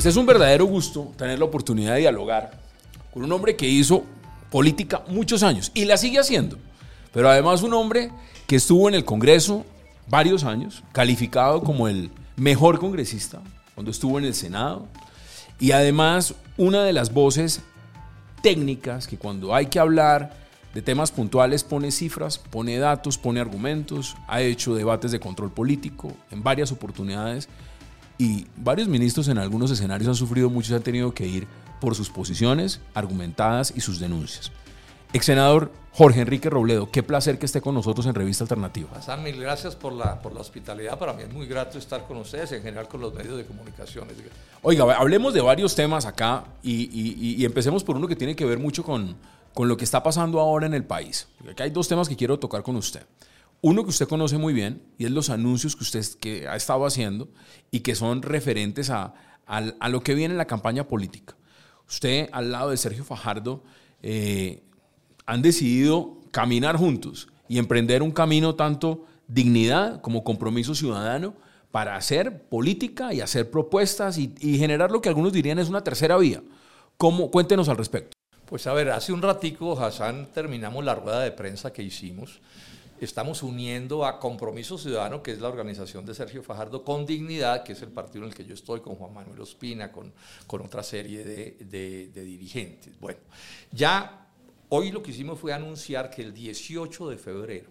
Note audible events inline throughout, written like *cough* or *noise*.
Pues es un verdadero gusto tener la oportunidad de dialogar con un hombre que hizo política muchos años y la sigue haciendo, pero además un hombre que estuvo en el Congreso varios años, calificado como el mejor congresista cuando estuvo en el Senado y además una de las voces técnicas que cuando hay que hablar de temas puntuales pone cifras, pone datos, pone argumentos, ha hecho debates de control político en varias oportunidades y varios ministros en algunos escenarios han sufrido mucho y han tenido que ir por sus posiciones argumentadas y sus denuncias. Ex senador Jorge Enrique Robledo, qué placer que esté con nosotros en Revista Alternativa. Hassan, mil gracias por la, por la hospitalidad. Para mí es muy grato estar con ustedes, en general con los medios de comunicación. Oiga, hablemos de varios temas acá y, y empecemos por uno que tiene que ver mucho con, con lo que está pasando ahora en el país. Aquí hay dos temas que quiero tocar con usted. Uno que usted conoce muy bien y es los anuncios que usted que ha estado haciendo y que son referentes a, a, lo que viene en la campaña política. Usted, al lado de Sergio Fajardo, eh, han decidido caminar juntos y emprender un camino tanto dignidad como compromiso ciudadano para hacer política y hacer propuestas y, y generar lo que algunos dirían es una tercera vía. ¿Cómo? Cuéntenos al respecto. Pues a ver, hace un ratico, Hassan, terminamos la rueda de prensa que hicimos. Estamos uniendo a Compromiso Ciudadano, que es la organización de Sergio Fajardo, con Dignidad, que es el partido en el que yo estoy, con Juan Manuel Ospina, con, con otra serie de, de dirigentes. Bueno, ya hoy lo que hicimos fue anunciar que el 18 de febrero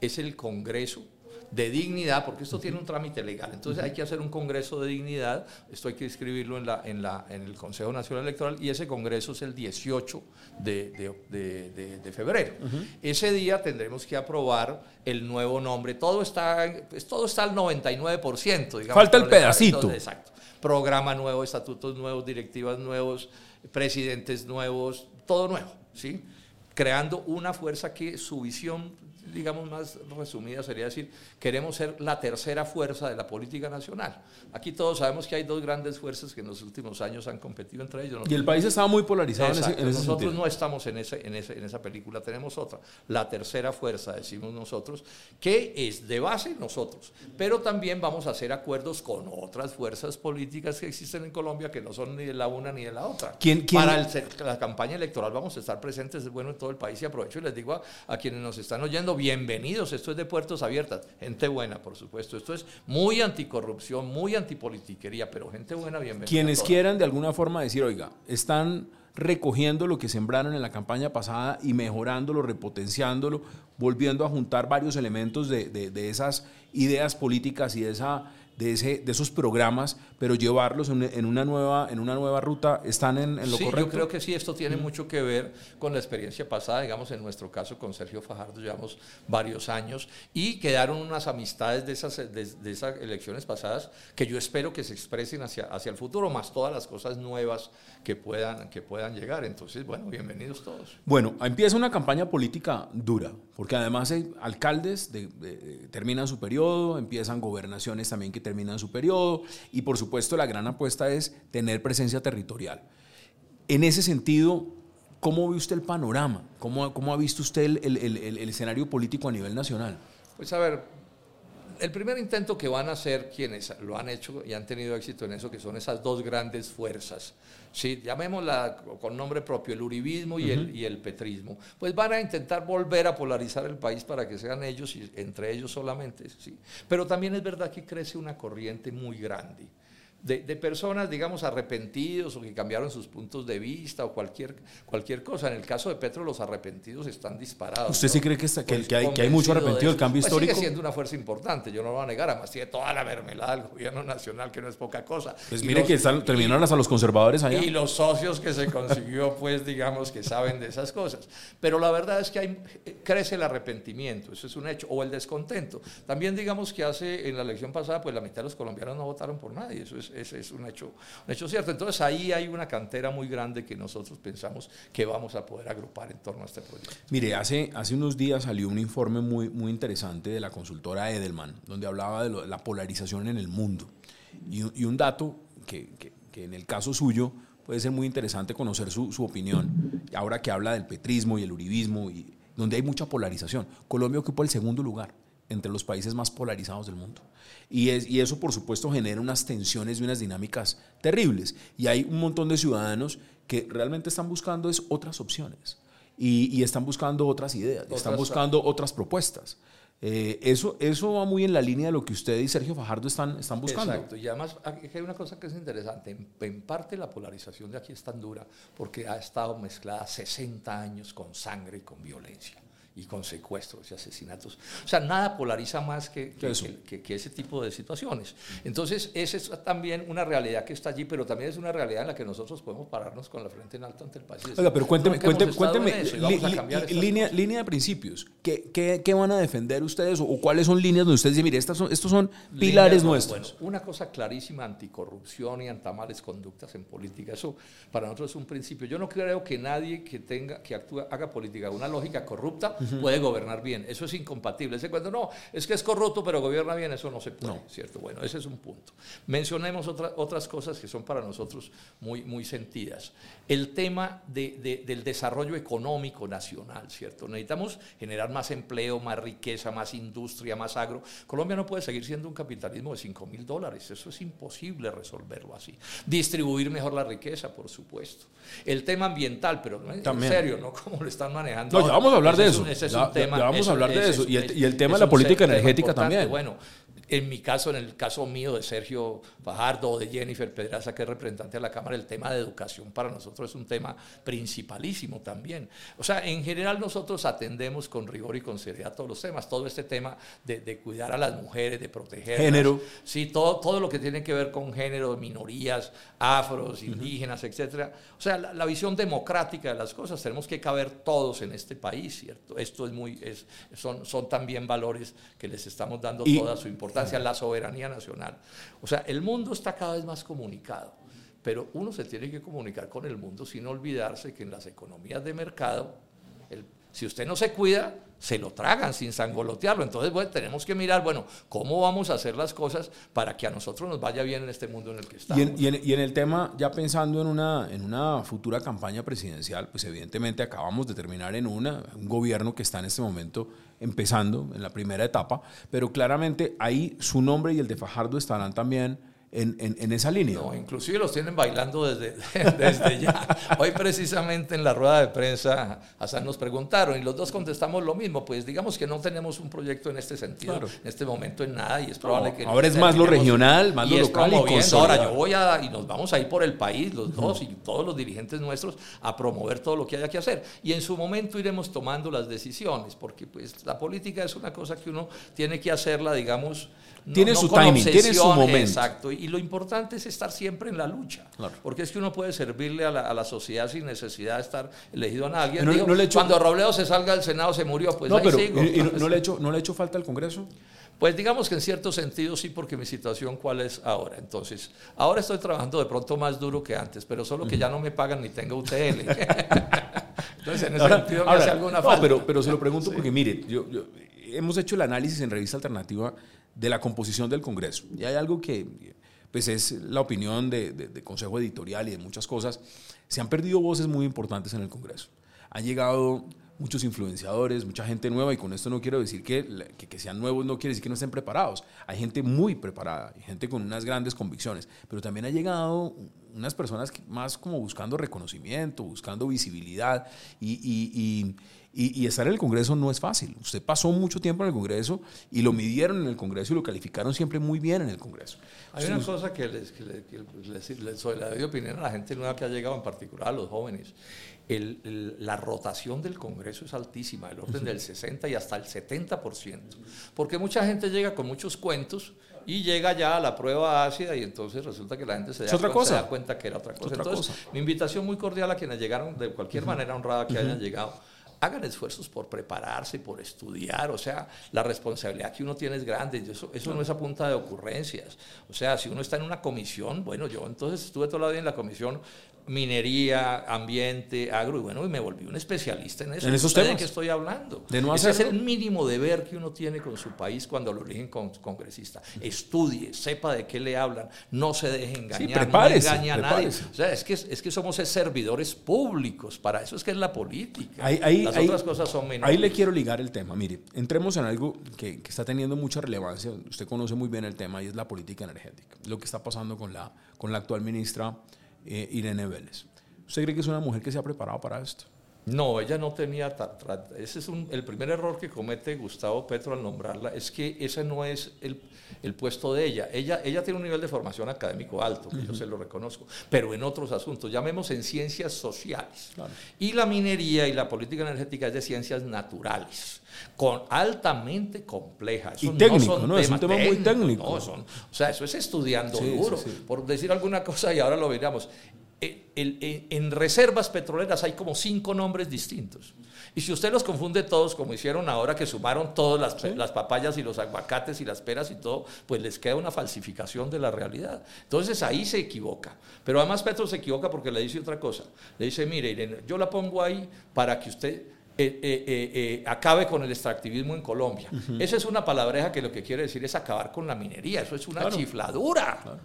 es el Congreso de dignidad, porque esto tiene un trámite legal. Entonces hay que hacer un congreso de dignidad, esto hay que escribirlo en, la, en, la, en el Consejo Nacional Electoral y ese congreso es el 18 de, de, febrero. Ese día tendremos que aprobar el nuevo nombre. Todo está, pues, todo está al 99%. Digamos, Falta el pedacito. exacto. Programa nuevo, estatutos nuevos, directivas nuevos, presidentes nuevos, todo nuevo, ¿sí? Creando una fuerza que su visión digamos, más resumida sería decir, queremos ser la tercera fuerza de la política nacional. Aquí todos sabemos que hay dos grandes fuerzas que en los últimos años han competido entre ellos. y el país estaba muy polarizado en ese, Nosotros no estamos en, ese, en, ese, en esa película, tenemos otra, la tercera fuerza, decimos nosotros, que es de base nosotros, pero también vamos a hacer acuerdos con otras fuerzas políticas que existen en Colombia que no son ni de la una ni de la otra. ¿Quién, quién? Para la campaña electoral vamos a estar presentes, es bueno en todo el país y aprovecho y les digo a, a quienes nos están oyendo, bienvenidos, esto es de puertos abiertas, gente buena, por supuesto, esto es muy anticorrupción, muy antipolitiquería, pero gente buena, bienvenida. Quienes quieran de alguna forma decir, oiga, están recogiendo lo que sembraron en la campaña pasada y mejorándolo, repotenciándolo, volviendo a juntar varios elementos de, de esas ideas políticas y de esa de, ese, de esos programas, pero llevarlos en, una, nueva, en una nueva ruta, ¿están en, lo sí, correcto? Yo creo que sí, esto tiene mucho que ver con la experiencia pasada, digamos en nuestro caso con Sergio Fajardo llevamos varios años y quedaron unas amistades de esas, de, esas elecciones pasadas que yo espero que se expresen hacia, hacia el futuro, más todas las cosas nuevas que puedan, que puedan llegar. Entonces, bueno, bienvenidos todos. Bueno, empieza una campaña política dura, porque además hay alcaldes terminan su periodo, empiezan gobernaciones también que terminan su periodo y por supuesto la gran apuesta es tener presencia territorial. En ese sentido, ¿cómo ve usted el panorama? ¿Cómo, cómo ha visto usted el, el, el escenario político a nivel nacional? Pues a ver, el primer intento que van a hacer quienes lo han hecho y han tenido éxito en eso, que son esas dos grandes fuerzas, ¿sí? llamémosla con nombre propio, el uribismo y, el, y el petrismo, pues van a intentar volver a polarizar el país para que sean ellos y entre ellos solamente. ¿sí? Pero también es verdad que crece una corriente muy grande de, personas, digamos, arrepentidos o que cambiaron sus puntos de vista o cualquier, cualquier cosa. En el caso de Petro, los arrepentidos están disparados. ¿Usted sí cree que, está, que, pues hay, que, hay, mucho arrepentido del cambio pues histórico? Sigue siendo una fuerza importante, yo no lo voy a negar, además tiene toda la mermelada del gobierno nacional, que no es poca cosa. Pues mire que están, terminaron hasta los conservadores allá. Y los socios que se consiguió, *laughs* pues, digamos, que saben de esas cosas. Pero la verdad es que hay, crece el arrepentimiento, eso es un hecho, o el descontento. También, digamos, que hace, en la elección pasada, pues la mitad de los colombianos no votaron por nadie, eso es es, es, un, hecho, un hecho cierto. Entonces ahí hay una cantera muy grande que nosotros pensamos que vamos a poder agrupar en torno a este proyecto. Mire, hace, hace unos días salió un informe muy, muy interesante de la consultora Edelman, donde hablaba de, la polarización en el mundo. Y, y un dato que, que, que, en el caso suyo puede ser muy interesante conocer su, su opinión, ahora que habla del petrismo y el uribismo, y, donde hay mucha polarización. Colombia ocupa el segundo lugar entre los países más polarizados del mundo. Y, es, y, eso, por supuesto, genera unas tensiones y unas dinámicas terribles. Y hay un montón de ciudadanos que realmente están buscando es otras opciones y, y están buscando otras ideas, están buscando otras propuestas. Eh, eso, eso va muy en la línea de lo que usted y Sergio Fajardo están, están buscando. Exacto, y además hay una cosa que es interesante, en, en, parte la polarización de aquí es tan dura porque ha estado mezclada 60 años con sangre y con violencia y con secuestros y asesinatos. O sea, nada polariza más que, que, que, ese tipo de situaciones. Entonces, esa es también una realidad que está allí, pero también es una realidad en la que nosotros podemos pararnos con la frente en alto ante el país. Oiga, pero cuénteme, cuénteme, cuénteme línea, línea de principios. ¿Qué, ¿Qué, qué, van a defender ustedes o, cuáles son líneas donde ustedes dicen, mire, estas son, estos son pilares nuestros? Bueno, una cosa clarísima, anticorrupción y antamales conductas en política. Eso para nosotros es un principio. Yo no creo que nadie que tenga, que actúa, haga política una lógica corrupta puede gobernar bien. Eso es incompatible. Ese cuento, no, es que es corrupto, pero gobierna bien, eso no se puede, ¿cierto? Bueno, ese es un punto. Mencionemos otras cosas que son para nosotros muy, muy sentidas. El tema de, del desarrollo económico nacional, ¿cierto? Necesitamos generar más empleo, más riqueza, más industria, más agro. Colombia no puede seguir siendo un capitalismo de 5 mil dólares. Eso es imposible resolverlo así. Distribuir mejor la riqueza, por supuesto. El tema ambiental, pero en serio, ¿no? *laughs* Como lo están manejando. No, ya vamos a hablar de eso vamos a hablar de eso. y, el, tema de la política energética también. Bueno, en mi caso, en el caso mío de Sergio Fajardo o de Jennifer Pedraza, que es representante de la Cámara, el tema de educación para nosotros es un tema principalísimo también. O sea, en general nosotros atendemos con rigor y con seriedad todos los temas. Todo este tema de, cuidar a las mujeres, de proteger. Género. Sí, todo, todo lo que tiene que ver con género, minorías, afros, indígenas, etcétera. O sea, la, visión democrática de las cosas, tenemos que caber todos en este país, ¿cierto? Esto es muy, es, son, son también valores que les estamos dando toda su importancia hacia la soberanía nacional. O sea, el mundo está cada vez más comunicado, pero uno se tiene que comunicar con el mundo sin olvidarse que en las economías de mercado, si usted no se cuida, se lo tragan sin sangolotearlo. Entonces, bueno, tenemos que mirar, bueno, cómo vamos a hacer las cosas para que a nosotros nos vaya bien en este mundo en el que estamos. Y en, el tema, ya pensando en una, en una futura campaña presidencial, pues evidentemente acabamos de terminar en una, un gobierno que está en este momento empezando en la primera etapa, pero claramente ahí su nombre y el de Fajardo estarán también en, en, esa línea. No, inclusive los tienen bailando desde, *laughs* desde ya. Hoy precisamente en la rueda de prensa hasta nos preguntaron y los dos contestamos lo mismo, pues digamos que no tenemos un proyecto en este sentido en este momento en nada y es probable que... Ahora es más lo regional, más lo local. Y ahora yo voy a, y nos vamos a ir por el país, los dos y todos los dirigentes nuestros, a promover todo lo que haya que hacer. Y en su momento iremos tomando las decisiones, porque pues la política es una cosa que uno tiene que hacerla, digamos tiene su timing, tiene su momento. Exacto, y lo importante es estar siempre en la lucha, porque es que uno puede servirle a la, sociedad sin necesidad de estar elegido a nadie. cuando Robledo se salga del Senado se murió, pues ahí sigo. ¿y, no, le hecho, ¿No le hecho falta al Congreso? Pues digamos que en cierto sentido sí, porque mi situación cuál es ahora. Entonces, ahora estoy trabajando de pronto más duro que antes, pero solo que ya no me pagan ni tengo UTL. *laughs* Entonces, en ese sentido me hace alguna falta. Pero, pero se lo pregunto porque, mire, yo, hemos hecho el análisis en Revista Alternativa de la composición del Congreso. Y hay algo que pues es la opinión de, de, Consejo Editorial y de muchas cosas. Se han perdido voces muy importantes en el Congreso. Han llegado muchos influenciadores, mucha gente nueva, y con esto no quiero decir que, que, sean nuevos, no quiere decir que no estén preparados. Hay gente muy preparada, hay gente con unas grandes convicciones, pero también ha llegado unas personas más como buscando reconocimiento, buscando visibilidad, y, y, y, estar en el Congreso no es fácil. Usted pasó mucho tiempo en el Congreso y lo midieron en el Congreso y lo calificaron siempre muy bien en el Congreso. Hay una cosa que les, que les, les, doy opinión a la gente nueva que ha llegado, en particular a los jóvenes. La rotación del Congreso es altísima, el orden del 60 y hasta el 70%, porque mucha gente llega con muchos cuentos y llega ya a la prueba ácida y entonces resulta que la gente se da, cuenta, que era otra cosa. entonces, mi invitación muy cordial a quienes llegaron de cualquier manera honrada que hayan llegado hagan esfuerzos por prepararse, por estudiar, o sea, la responsabilidad que uno tiene es grande, eso, eso no es a punta de ocurrencias, o sea, si uno está en una comisión, bueno, yo entonces estuve todo el día en la comisión minería, ambiente, agro, y bueno, y me volví un especialista en eso. En esos ¿Sabe temas. de qué estoy hablando? De no Ese es el mínimo deber que uno tiene con su país cuando lo eligen con- congresista. Estudie, sepa de qué le hablan, no se deje engañar, prepárese, no engaña a nadie. O sea, es que, es que somos es servidores públicos, para eso es que es la política. Ahí, ahí- Las ahí- otras cosas son menores. Ahí le quiero ligar el tema. Mire, entremos en algo que, que está teniendo mucha relevancia. Usted conoce muy bien el tema y es la política energética. Lo que está pasando con la, con la actual ministra eh, Irene Vélez. ¿Usted cree que es una mujer que se ha preparado para esto? No, ella no tenía. ese es un- el primer error que comete Gustavo Petro al nombrarla, es que ese no es el, el puesto de ella. ella. Ella tiene un nivel de formación académico alto, que yo se lo reconozco, pero en otros asuntos, llamemos en ciencias sociales. Claro. Y la minería y la política energética es de ciencias naturales, con, altamente complejas. Y técnico, son ¿no? Es un tema muy técnico. no, son- o sea, eso es estudiando Sí, duro. sí, sí. Por decir alguna cosa, y ahora lo veremos. Eh, el- en reservas petroleras hay como cinco nombres distintos. Y si usted los confunde todos, como hicieron ahora que sumaron todas las, papayas y los aguacates y las peras y todo, pues les queda una falsificación de la realidad. Entonces ahí se equivoca. Pero además Petro se equivoca porque le dice otra cosa. Le dice, mire, Irene, yo la pongo ahí para que usted eh, eh, eh, eh, acabe con el extractivismo en Colombia. Esa es una palabreja que lo que quiere decir es acabar con la minería. Eso es una Claro. chifladura.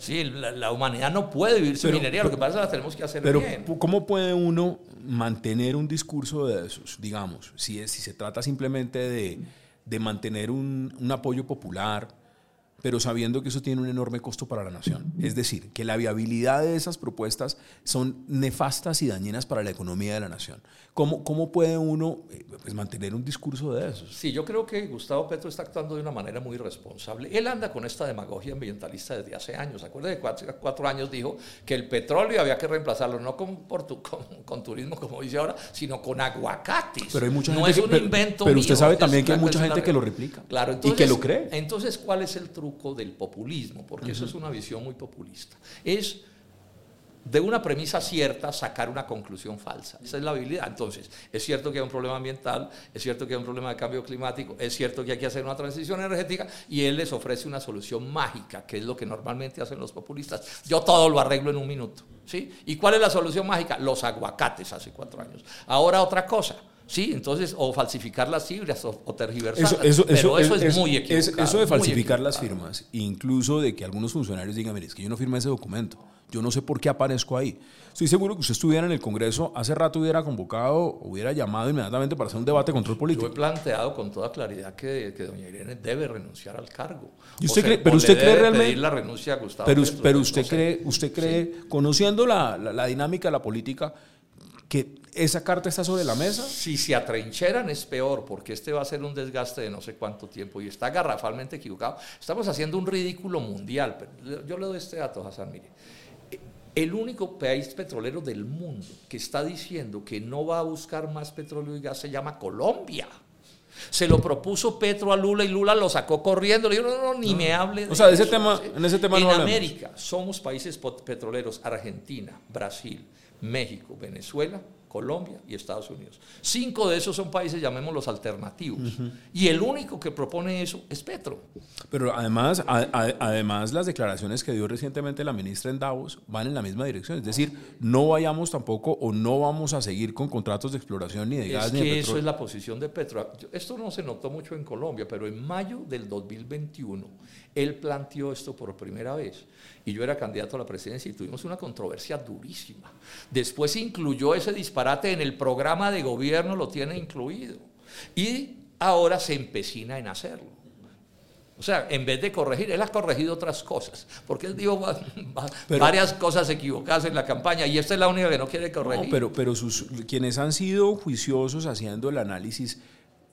Sí, la, la humanidad no puede vivir sin Pero- minería, lo que pasa es que la tenemos que hacer Pero, bien. ¿cómo puede uno mantener un discurso de esos? Digamos, si, es, si se trata simplemente de, de mantener un, un apoyo popular, pero sabiendo que eso tiene un enorme costo para la nación. Es decir, que la viabilidad de esas propuestas son nefastas y dañinas para la economía de la nación. ¿Cómo, cómo puede uno eh, pues, mantener un discurso de esos? Sí, yo creo que Gustavo Petro está actuando de una manera muy responsable. Él anda con esta demagogia ambientalista desde hace años. Acuérdate que cuatro, cuatro años dijo que el petróleo había que reemplazarlo no con, por tu- con, con turismo, como dice ahora, sino con aguacates. Pero hay mucha no gente es que- un pero- invento pero usted mío, sabe es también que hay mucha gente que lo replica Claro, y entonces, que lo cree. Entonces, ¿cuál es el truco del populismo? Porque eso es una visión muy populista. Es de una premisa cierta sacar una conclusión falsa. Esa es la habilidad. Entonces, es cierto que hay un problema ambiental, es cierto que hay un problema de cambio climático, es cierto que hay que hacer una transición energética y él les ofrece una solución mágica, que es lo que normalmente hacen los populistas. Yo todo lo arreglo en un minuto. ¿sí? ¿Y cuál es la solución mágica? Los aguacates hace cuatro años. Ahora otra cosa. Sí, entonces, o falsificar las cifras o, o tergiversarlas. pero eso, es, muy equivocado. Eso de falsificar las firmas, incluso de que algunos funcionarios digan, mire, es que yo no firmé ese documento, yo no sé por qué aparezco ahí. Estoy seguro que usted estuviera en el Congreso, hace rato hubiera convocado, hubiera llamado inmediatamente para hacer un debate de control Yo he político. planteado con toda claridad que, que doña Irene debe renunciar al cargo. ¿Y usted O cree- o pero usted cree debe realmente- pedir la renuncia a Gustavo Pero, Petro, pero no usted, cree, usted cree, conociendo la, la- la dinámica de la política, que esa carta está sobre la mesa. Si se atrincheran es peor, porque este va a ser un desgaste de no sé cuánto tiempo y está garrafalmente equivocado. Estamos haciendo un ridículo mundial. Pero yo le doy este dato, Hassan, mire. El único país petrolero del mundo que está diciendo que no va a buscar más petróleo y gas se llama Colombia. Se lo propuso Petro a Lula y Lula lo sacó corriendo. Le dijo, no, no, ni me hable de O sea, de ese eso". tema- en ese tema En no. América somos países petroleros, Argentina, Brasil, México, Venezuela, Colombia y Estados Unidos. Cinco de esos son países, llamémoslos alternativos. Y el único que propone eso es Petro. Pero además, a- a- además, las declaraciones que dio recientemente la ministra en Davos van en la misma dirección. Es decir, no vayamos tampoco o no vamos a seguir con contratos de exploración ni de gas Es ni de que petróleo. eso es la posición de Petro. Esto no se notó mucho en Colombia, pero en mayo del 2021 él planteó esto por primera vez. Y yo era candidato a la presidencia y tuvimos una controversia durísima. Después incluyó ese disparate en el programa de gobierno, lo tiene incluido. Y ahora se empecina en hacerlo. O sea, en vez de corregir, él ha corregido otras cosas, porque él dijo Pero- varias cosas equivocadas en la campaña y esta es la única que no quiere corregir. No, pero, pero sus, quienes han sido juiciosos haciendo el análisis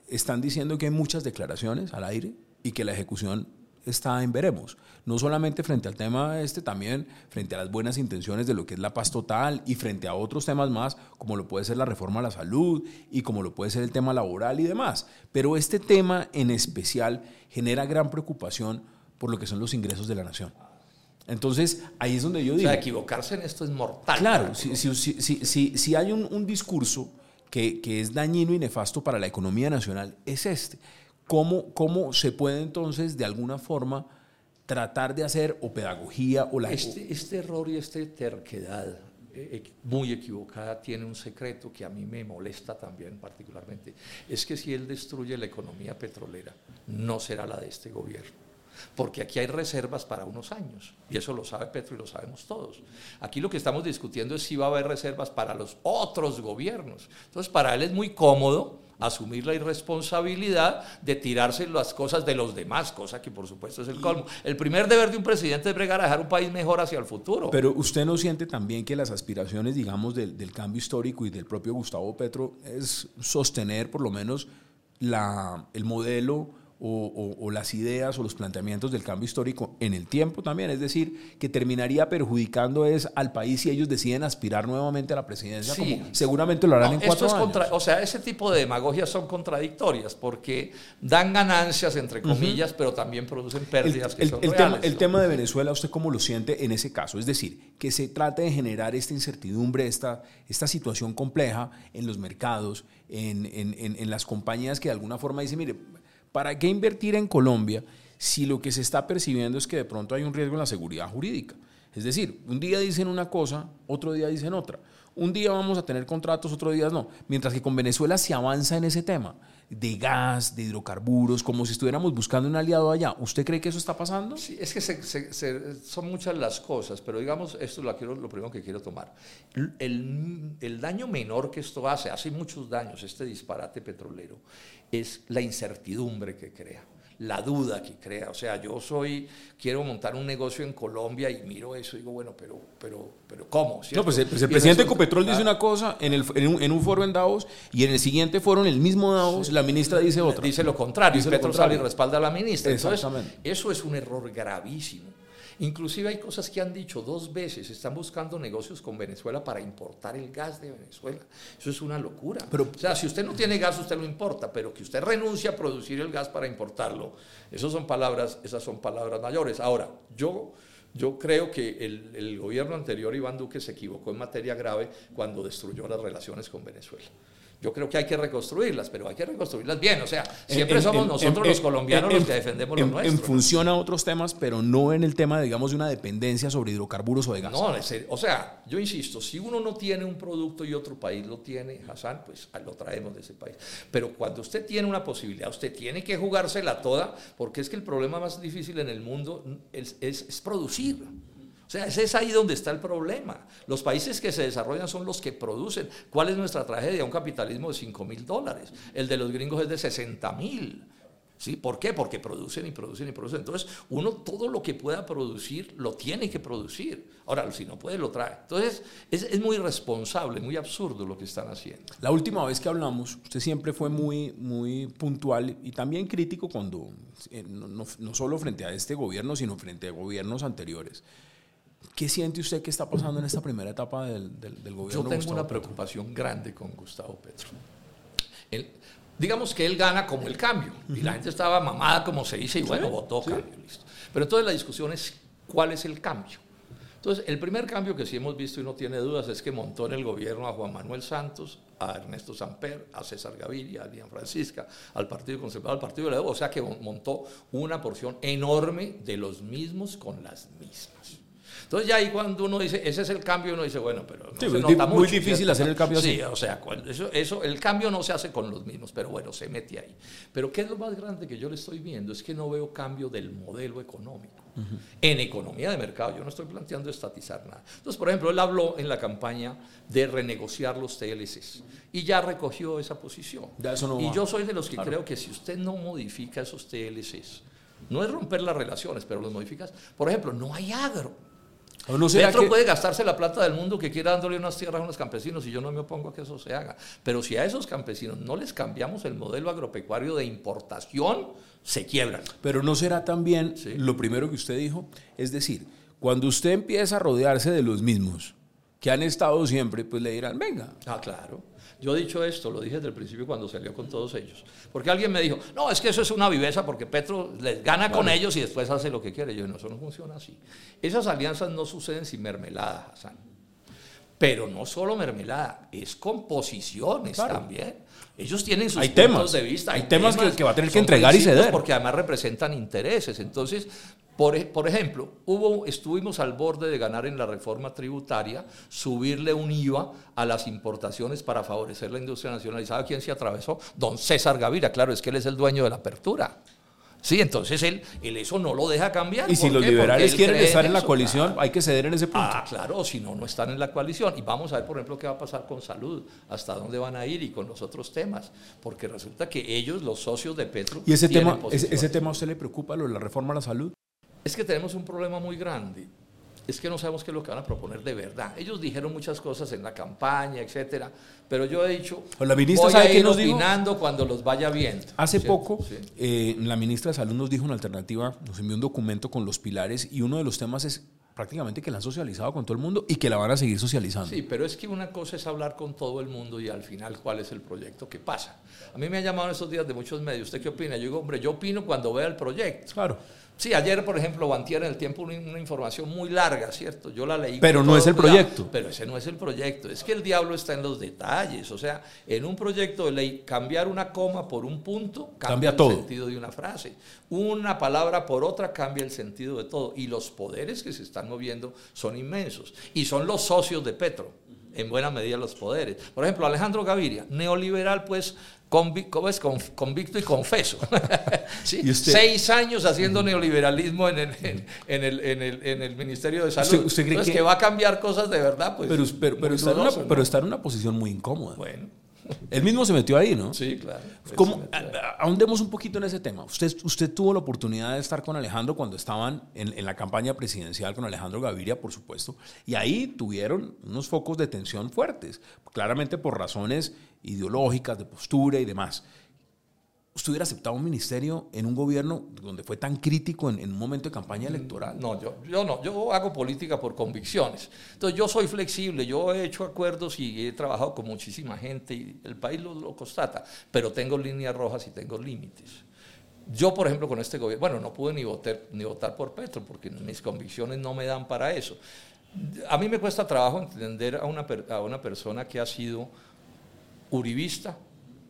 están diciendo que hay muchas declaraciones al aire y que la ejecución está en veremos. No solamente frente al tema este, también frente a las buenas intenciones de lo que es la paz total y frente a otros temas más, como lo puede ser la reforma a la salud y como lo puede ser el tema laboral y demás. Pero este tema en especial genera gran preocupación por lo que son los ingresos de la nación. Entonces, ahí es donde yo o digo... sea, equivocarse en esto es mortal. Claro, si, si, si, si, si- si hay un, un discurso que, que es dañino y nefasto para la economía nacional, es este. ¿Cómo, ¿Cómo se puede entonces, de alguna forma, tratar de hacer o pedagogía o la... Este, este error y esta terquedad eh, muy equivocada, tiene un secreto que a mí me molesta también particularmente. Es que si él destruye la economía petrolera, no será la de este gobierno porque aquí hay reservas para unos años, y eso lo sabe Petro y lo sabemos todos. Aquí lo que estamos discutiendo es si va a haber reservas para los otros gobiernos. Entonces, para él es muy cómodo asumir la irresponsabilidad de tirarse las cosas de los demás, cosa que por supuesto es el colmo. El primer deber de un presidente es bregar a dejar un país mejor hacia el futuro. Pero usted no siente también que las aspiraciones, digamos, del, del cambio histórico y del propio Gustavo Petro es sostener por lo menos la, el modelo o, las ideas o los planteamientos del cambio histórico en el tiempo también. Es decir, que terminaría perjudicando es al país si ellos deciden aspirar nuevamente a la presidencia, como seguramente lo harán en cuatro años. o sea, ese tipo de demagogias son contradictorias porque dan ganancias, entre comillas, pero también producen pérdidas el, que Tema, el tema de Venezuela, ¿usted cómo lo siente en ese caso? Es decir, que se trate de generar esta incertidumbre, esta, esta situación compleja en los mercados, en, en, en las compañías que de alguna forma dicen, mire, ¿Para qué invertir en Colombia si lo que se está percibiendo es que de pronto hay un riesgo en la seguridad jurídica? Es decir, un día dicen una cosa, otro día dicen otra. Un día vamos a tener contratos, otro día no. Mientras que con Venezuela se avanza en ese tema de gas, de hidrocarburos, como si estuviéramos buscando un aliado allá. ¿Usted cree que eso está pasando? Sí, es que son muchas las cosas, pero digamos, esto es lo, primero que quiero tomar. El daño menor que esto hace, hace muchos daños este disparate petrolero, es la incertidumbre que crea la duda que crea. O sea, yo soy, quiero montar un negocio en Colombia y miro eso y digo, bueno, pero, pero, pero ¿cómo? No, pues el, pues presidente Ecopetrol dice una cosa en, el, en, un, foro en Davos y en el siguiente foro, en el mismo Davos, la ministra dice otra. Dice lo contrario, dice Petro sale y respalda a la ministra. Entonces, eso es un error gravísimo. Inclusive hay cosas que han dicho dos veces, están buscando negocios con Venezuela para importar el gas de Venezuela. Eso es una locura. Pero, o sea, si usted no tiene gas, usted lo importa, pero que usted renuncia a producir el gas para importarlo, esas son palabras, esas son palabras mayores. Ahora, yo... Yo creo que el, el, gobierno anterior, Iván Duque, se equivocó en materia grave cuando destruyó las relaciones con Venezuela. Yo creo que hay que reconstruirlas, pero hay que reconstruirlas bien. O sea, siempre somos nosotros los colombianos los que defendemos lo nuestro. En función a otros temas, pero no en el tema, digamos, de una dependencia sobre hidrocarburos o de gas. No, o sea, yo insisto, si uno no tiene un producto y otro país lo tiene, Hassan, pues lo traemos de ese país. Pero cuando usted tiene una posibilidad, usted tiene que jugársela toda, porque es que el problema más difícil en el mundo es, es producir. O sea, es ahí donde está el problema. Los países que se desarrollan son los que producen. ¿Cuál es nuestra tragedia? Un capitalismo de 5 mil dólares. El de los gringos es de 60 mil. ¿Sí? ¿Por qué? Porque producen y producen y producen. Entonces, uno todo lo que pueda producir lo tiene que producir. Ahora, si no puede, lo trae. Entonces, es, muy irresponsable, muy absurdo lo que están haciendo. La última vez que hablamos, usted siempre fue muy, muy puntual y también crítico cuando, eh, no, no solo frente a este gobierno, sino frente a gobiernos anteriores. ¿Qué siente usted que está pasando en esta primera etapa del, del, gobierno? Yo tengo una preocupación grande con Gustavo Petro. digamos que él gana como el cambio, y la gente estaba mamada, como se dice, y bueno, votó cambio, listo. Pero entonces la discusión es cuál es el cambio. Entonces, el primer cambio que sí hemos visto y no tiene dudas es que montó en el gobierno a Juan Manuel Santos, a Ernesto Samper, a César Gaviria, a Diana Francisca, al Partido Conservador, al Partido de la o sea que montó una porción enorme de los mismos con las mismas. Entonces ya ahí cuando uno dice, ese es el cambio, uno dice, bueno, pero no se nota muy difícil hacer el cambio así. Sí, o sea, eso, eso, el cambio no se hace con los mismos, pero bueno, se mete ahí. Pero ¿qué es lo más grande que yo le estoy viendo? Es que no veo cambio del modelo económico. En economía de mercado, yo no estoy planteando estatizar nada. Entonces, por ejemplo, él habló en la campaña de renegociar los TLCs y ya recogió esa posición. y yo soy de los que creo que si usted no modifica esos TLCs, no es romper las relaciones, pero los modificas. Por ejemplo, no hay agro. No Petro puede gastarse la plata del mundo que quiera dándole unas tierras a unos campesinos y yo no me opongo a que eso se haga. Pero si a esos campesinos no les cambiamos el modelo agropecuario de importación, se quiebran. Pero no será también lo primero que usted dijo, es decir, cuando usted empieza a rodearse de los mismos que han estado siempre, pues le dirán, venga. Ah, claro. Yo he dicho esto, lo dije desde el principio cuando salió con todos ellos. Porque alguien me dijo, no, es que eso es una viveza porque Petro les gana con ellos y después hace lo que quiere. Yo, no, eso no funciona así. Esas alianzas no suceden sin mermelada, Hassan. Pero no solo mermelada, es con posiciones también. Ellos tienen sus puntos de vista. Hay, temas, que, va a tener que entregar y ceder. Porque además representan intereses. Entonces, Por, e, por, ejemplo, hubo, estuvimos al borde de ganar en la reforma tributaria, subirle un IVA a las importaciones para favorecer la industria nacional. ¿Y sabe quién se atravesó? Don César Gavira, claro, es que él es el dueño de la apertura. Sí, entonces él, él, eso no lo deja cambiar. Y si los liberales quieren estar en, la coalición, hay que ceder en ese punto. Ah, claro, si no, no están en la coalición. Y vamos a ver, por ejemplo, qué va a pasar con salud, hasta dónde van a ir y con los otros temas. Porque resulta que ellos, los socios de Petro. ¿Y ese, tema, ese, ese, tema a usted le preocupa, lo de la reforma a la salud? Es que tenemos un problema muy grande. Es que no sabemos qué es lo que van a proponer de verdad. Ellos dijeron muchas cosas en la campaña, etcétera, pero yo he dicho, la ministra voy sabe a ir nos opinando cuando los vaya viendo. Hace poco, eh, la ministra de Salud nos dijo una alternativa, nos envió un documento con los pilares y uno de los temas es prácticamente que la han socializado con todo el mundo y que la van a seguir socializando. Sí, pero es que una cosa es hablar con todo el mundo y al final cuál es el proyecto que pasa. A mí me han llamado en estos días de muchos medios, ¿usted qué opina? Yo digo, hombre, yo opino cuando vea el proyecto. Claro. Sí, ayer, por ejemplo, Bantier en el tiempo una, una, información muy larga, ¿cierto? Yo la leí. Pero no es el cuidado, proyecto. Pero ese no es el proyecto. Es que el diablo está en los detalles. O sea, en un proyecto de ley, cambiar una coma por un punto cambia, Cambia el todo. sentido de una frase. Una palabra por otra cambia el sentido de todo. Y los poderes que se están moviendo son inmensos. Y son los socios de Petro en buena medida los poderes. Por ejemplo, Alejandro Gaviria, neoliberal, pues ¿cómo es? Convicto y confeso. *laughs* ¿Sí? ¿Y usted? Seis años haciendo neoliberalismo en el, en, en el, en el, en el Ministerio de Salud. ¿Usted- usted cree Entonces, que- que... va a cambiar cosas de verdad, pues. Pero, pero, está en una, dudoso, ¿no? pero está en una posición muy incómoda. Bueno, *laughs* Él mismo se metió ahí, ¿no? sí, claro. ¿Cómo- ahondemos un poquito en ese tema. Usted, usted tuvo la oportunidad de estar con Alejandro cuando estaban en, en la campaña presidencial con Alejandro Gaviria, por supuesto, y ahí tuvieron unos focos de tensión fuertes, claramente por razones ideológicas, de postura y demás. ¿Usted hubiera aceptado un ministerio en un gobierno donde fue tan crítico en, en un momento de campaña electoral? No, yo, yo no, yo hago política por convicciones. Entonces yo soy flexible, yo he hecho acuerdos y he trabajado con muchísima gente y el país lo, lo constata, pero tengo líneas rojas y tengo límites. Yo, por ejemplo, con este gobierno, bueno, no pude ni votar, ni votar por Petro porque mis convicciones no me dan para eso. A mí me cuesta trabajo entender a una, a una persona que ha sido uribista,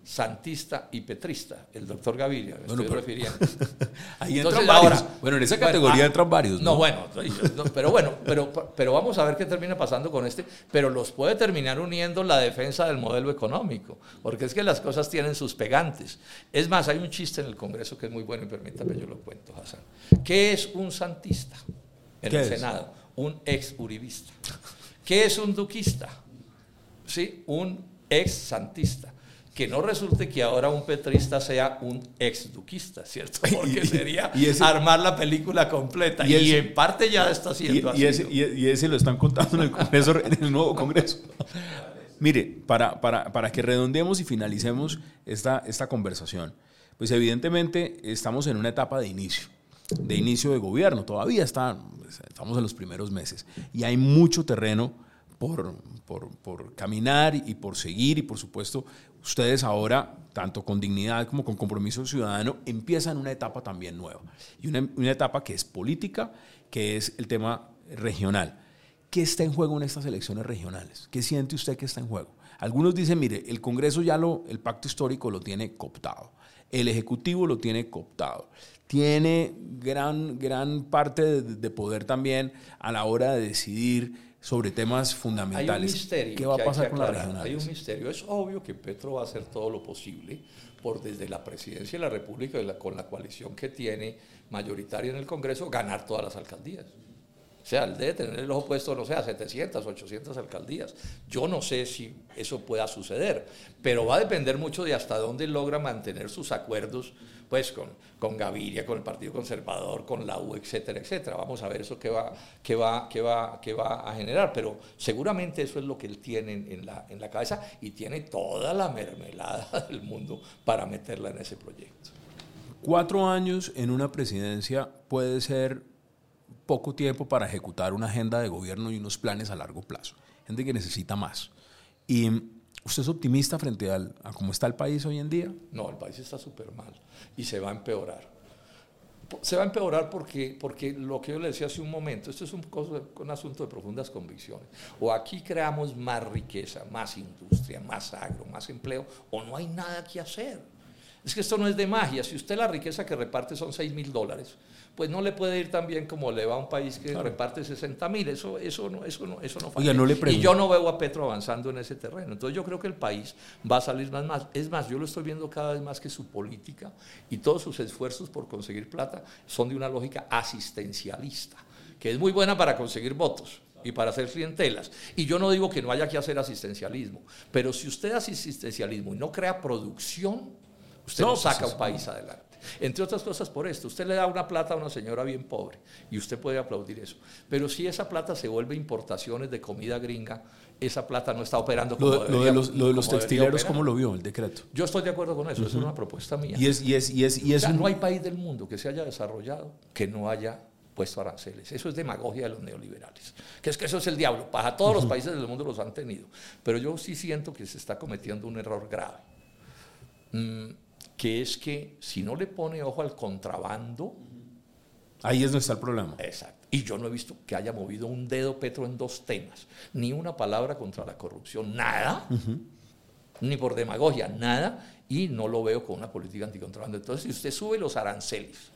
santista y petrista, el doctor Gaviria, me Bueno, estoy pero- refiriendo. *laughs* Ahí Entonces, entran varios. ahora- bueno, en esa Bueno, categoría ah, entran varios, ¿no? No, bueno, no, pero bueno, pero, pero vamos a ver qué termina pasando con este, pero los puede terminar uniendo la defensa del modelo económico, porque es que las cosas tienen sus pegantes. Es más, hay un chiste en el Congreso que es muy bueno y permítame yo lo cuento, Hassan. ¿Qué es un santista en ¿Qué el es? Senado? Un ex uribista. ¿Qué es un duquista? ¿Sí? Un ex santista. Que no resulte que ahora un petrista sea un ex duquista, ¿cierto? *laughs* Porque Y- sería y ese- armar la película completa. y en parte ya está siendo y así. ese, y- y ese lo están contando en el Congreso, en el nuevo Congreso. *laughs* Mire, para, para, para que redondeemos y finalicemos esta, esta conversación, pues evidentemente estamos en una etapa de inicio, de inicio de gobierno, todavía está, estamos en los primeros meses y hay mucho terreno por, por, por caminar y por seguir y por supuesto ustedes ahora, tanto con dignidad como con compromiso ciudadano, empiezan una etapa también nueva y una, una etapa que es política, que es el tema regional. ¿Qué está en juego en estas elecciones regionales? ¿Qué siente usted que está en juego? Algunos dicen, mire, el Congreso ya lo, el pacto histórico lo tiene cooptado, el Ejecutivo lo tiene cooptado, tiene gran, gran parte de, de poder también a la hora de decidir sobre temas Hay un fundamentales. misterio. ¿Qué va a pasar con las regionales? Hay un misterio. Es obvio que Petro va a hacer todo lo posible por desde la presidencia de la República con la coalición que tiene mayoritaria en el Congreso ganar todas las alcaldías. O sea, él debe tener el ojo puesto, no sé, a 700, 800 alcaldías. Yo no sé si eso pueda suceder, pero va a depender mucho de hasta dónde logra mantener sus acuerdos pues con, con Gaviria, con el Partido Conservador, con la U, etcétera, etcétera. Vamos a ver eso que va, que va, que va, que va a generar, pero seguramente eso es lo que él tiene en, en la, en la cabeza y tiene toda la mermelada *laughs* del mundo para meterla en ese proyecto. Cuatro años en una presidencia puede ser poco tiempo para ejecutar una agenda de gobierno y unos planes a largo plazo. Gente que necesita más. ¿Y usted es optimista frente al, a cómo está el país hoy en día? No, el país está súper mal y se va a empeorar. Se va a empeorar porque, porque lo que yo le decía hace un momento, esto es un, cosa- un asunto de profundas convicciones. O aquí creamos más riqueza, más industria, más agro, más empleo, o no hay nada que hacer. Es que esto no es de magia. Si usted la riqueza que reparte son 6 mil dólares, pues no le puede ir tan bien como le va a un país que reparte 60 mil. Eso, eso no, eso no, eso no Oiga, no le Y yo no veo a Petro avanzando en ese terreno. Entonces yo creo que el país va a salir más más. Es más, yo lo estoy viendo cada vez más que su política y todos sus esfuerzos por conseguir plata son de una lógica asistencialista, que es muy buena para conseguir votos y para hacer clientelas. Y yo no digo que no haya que hacer asistencialismo, pero si usted hace asistencialismo y no crea producción, usted no, pues saca un país adelante. Entre otras cosas por esto, usted le da una plata a una señora bien pobre y usted puede aplaudir eso. Pero si esa plata se vuelve importaciones de comida gringa, esa plata no está operando como lo, de los, lo de los textileros, ¿cómo lo vio el decreto? Yo estoy de acuerdo con eso, es una propuesta mía. Y es, y es, y es, y es no hay país del mundo que se haya desarrollado que no haya puesto aranceles. Eso es demagogia de los neoliberales. Que es que eso es el diablo. Para todos los países del mundo los han tenido. Pero yo sí siento que se está cometiendo un error grave. Mm, que es que si no le pone ojo al contrabando... Ahí es donde está el problema. Exacto. Y yo no he visto que haya movido un dedo Petro en dos temas. Ni una palabra contra la corrupción, nada. Ni por demagogia, nada. Y no lo veo con una política anticontrabando. Entonces, si usted sube los aranceles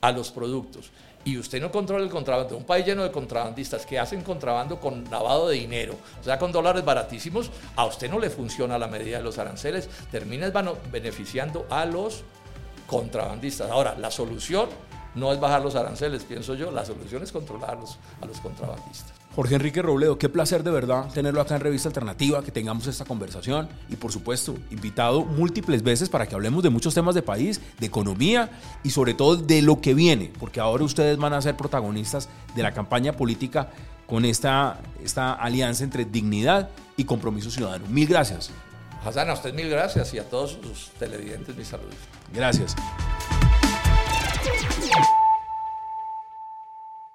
a los productos. Y usted no controla el contrabando, un país lleno de contrabandistas que hacen contrabando con lavado de dinero, o sea, con dólares baratísimos, a usted no le funciona la medida de los aranceles, termina beneficiando a los contrabandistas. Ahora, la solución no es bajar los aranceles, pienso yo, la solución es controlar a los contrabandistas. Jorge Enrique Robledo, qué placer de verdad tenerlo acá en Revista Alternativa, que tengamos esta conversación y por supuesto invitado múltiples veces para que hablemos de muchos temas de país, de economía y sobre todo de lo que viene, porque ahora ustedes van a ser protagonistas de la campaña política con esta, esta alianza entre dignidad y compromiso ciudadano. Mil gracias. Hassan, a usted mil gracias y a todos sus televidentes mis saludos. Gracias.